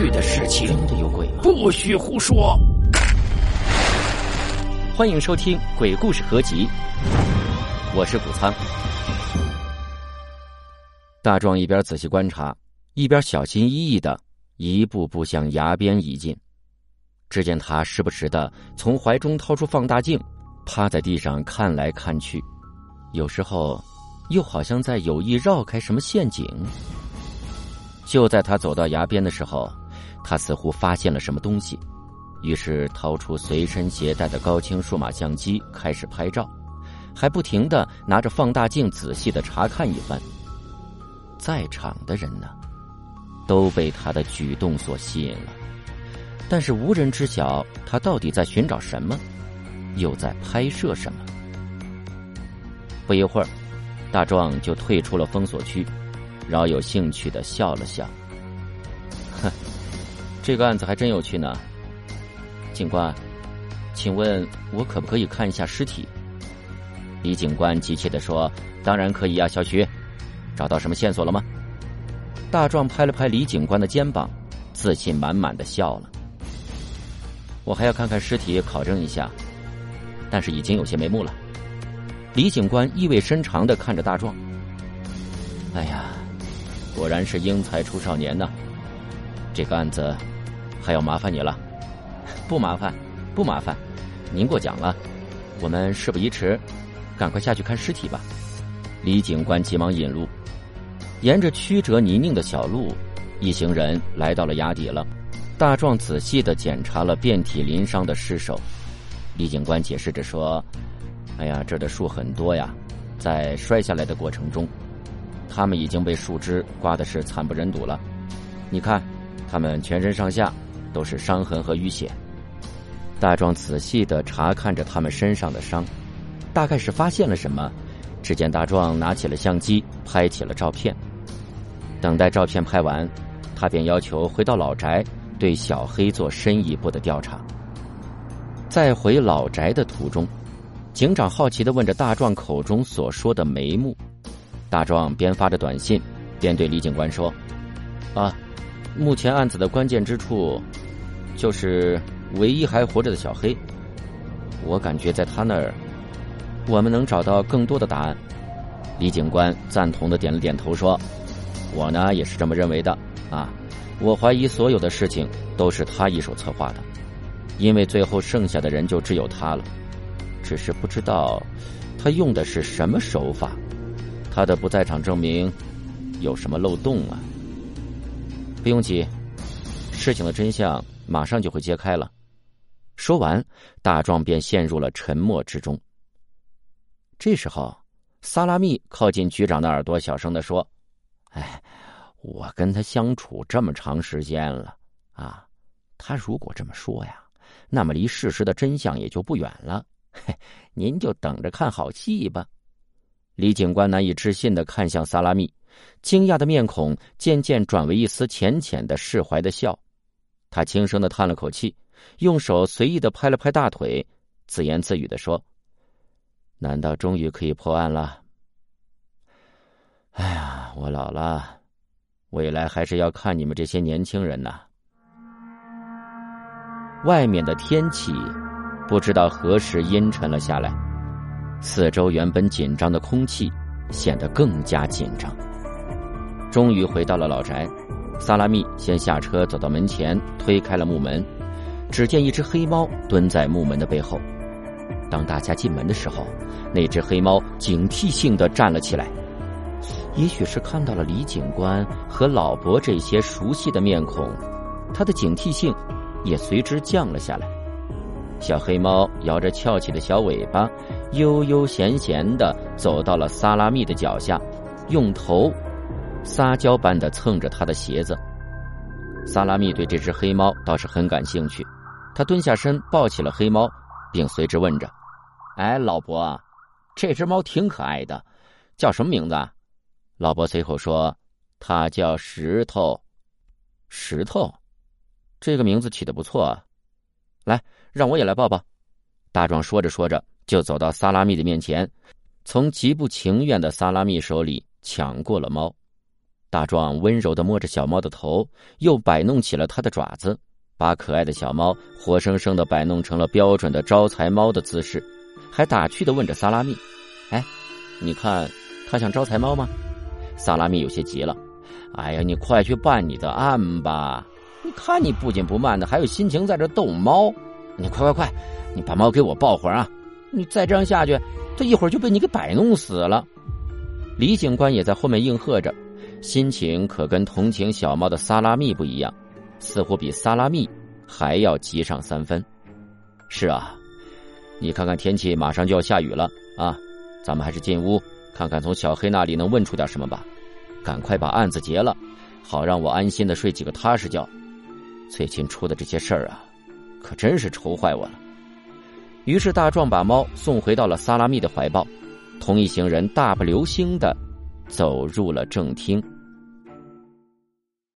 去的事情。真的有鬼吗？不许胡说！欢迎收听《鬼故事合集》，我是谷仓。大壮一边仔细观察，一边小心翼翼的一步步向崖边移近。只见他时不时的从怀中掏出放大镜，趴在地上看来看去，有时候又好像在有意绕开什么陷阱。就在他走到崖边的时候，他似乎发现了什么东西，于是掏出随身携带的高清数码相机开始拍照，还不停的拿着放大镜仔细的查看一番。在场的人呢，都被他的举动所吸引了。但是无人知晓他到底在寻找什么，又在拍摄什么。不一会儿，大壮就退出了封锁区，饶有兴趣的笑了笑。哼，这个案子还真有趣呢。警官，请问我可不可以看一下尸体？李警官急切的说：“当然可以啊，小徐，找到什么线索了吗？”大壮拍了拍李警官的肩膀，自信满满的笑了。我还要看看尸体，考证一下，但是已经有些眉目了。李警官意味深长的看着大壮。哎呀，果然是英才出少年呐！这个案子还要麻烦你了。不麻烦，不麻烦，您过奖了。我们事不宜迟，赶快下去看尸体吧。李警官急忙引路。沿着曲折泥泞的小路，一行人来到了崖底了。大壮仔细的检查了遍体鳞伤的尸首，李警官解释着说：“哎呀，这的树很多呀，在摔下来的过程中，他们已经被树枝刮的是惨不忍睹了。你看，他们全身上下都是伤痕和淤血。”大壮仔细的查看着他们身上的伤，大概是发现了什么，只见大壮拿起了相机拍起了照片。等待照片拍完，他便要求回到老宅。对小黑做深一步的调查。在回老宅的途中，警长好奇的问着大壮口中所说的眉目。大壮边发着短信，边对李警官说：“啊，目前案子的关键之处，就是唯一还活着的小黑。我感觉在他那儿，我们能找到更多的答案。”李警官赞同的点了点头说：“我呢也是这么认为的啊。”我怀疑所有的事情都是他一手策划的，因为最后剩下的人就只有他了。只是不知道他用的是什么手法，他的不在场证明有什么漏洞啊？不用急，事情的真相马上就会揭开了。说完，大壮便陷入了沉默之中。这时候，萨拉密靠近局长的耳朵，小声的说：“哎。”我跟他相处这么长时间了，啊，他如果这么说呀，那么离事实的真相也就不远了。嘿，您就等着看好戏吧。李警官难以置信的看向萨拉密，惊讶的面孔渐渐转为一丝浅浅的释怀的笑。他轻声的叹了口气，用手随意的拍了拍大腿，自言自语的说：“难道终于可以破案了？哎呀，我老了。”未来还是要看你们这些年轻人呐。外面的天气不知道何时阴沉了下来，四周原本紧张的空气显得更加紧张。终于回到了老宅，萨拉密先下车走到门前，推开了木门，只见一只黑猫蹲在木门的背后。当大家进门的时候，那只黑猫警惕性的站了起来。也许是看到了李警官和老伯这些熟悉的面孔，他的警惕性也随之降了下来。小黑猫摇着翘起的小尾巴，悠悠闲闲的走到了萨拉密的脚下，用头撒娇般的蹭着他的鞋子。萨拉密对这只黑猫倒是很感兴趣，他蹲下身抱起了黑猫，并随之问着：“哎，老伯，这只猫挺可爱的，叫什么名字？”老伯随口说：“它叫石头，石头，这个名字起的不错。啊。来，让我也来抱抱。”大壮说着说着，就走到萨拉密的面前，从极不情愿的萨拉密手里抢过了猫。大壮温柔的摸着小猫的头，又摆弄起了它的爪子，把可爱的小猫活生生的摆弄成了标准的招财猫的姿势，还打趣的问着萨拉密：“哎，你看，它像招财猫吗？”萨拉密有些急了：“哎呀，你快去办你的案吧！你看你不紧不慢的，还有心情在这逗猫？你快快快，你把猫给我抱会儿啊！你再这样下去，他一会儿就被你给摆弄死了。”李警官也在后面应和着。心情可跟同情小猫的萨拉密不一样，似乎比萨拉密还要急上三分。是啊，你看看天气马上就要下雨了啊，咱们还是进屋看看从小黑那里能问出点什么吧。赶快把案子结了，好让我安心的睡几个踏实觉。最近出的这些事儿啊，可真是愁坏我了。于是大壮把猫送回到了萨拉密的怀抱，同一行人大步流星的。走入了正厅。